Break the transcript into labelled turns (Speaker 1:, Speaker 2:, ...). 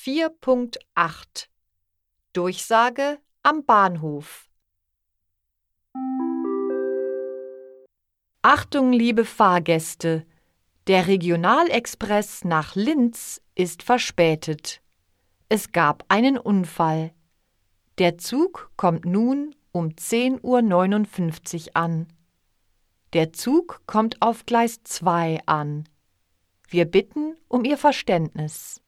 Speaker 1: 4.8 Durchsage am Bahnhof Achtung, liebe Fahrgäste! Der Regionalexpress nach Linz ist verspätet. Es gab einen Unfall. Der Zug kommt nun um 10.59 Uhr an. Der Zug kommt auf Gleis 2 an. Wir bitten um Ihr Verständnis.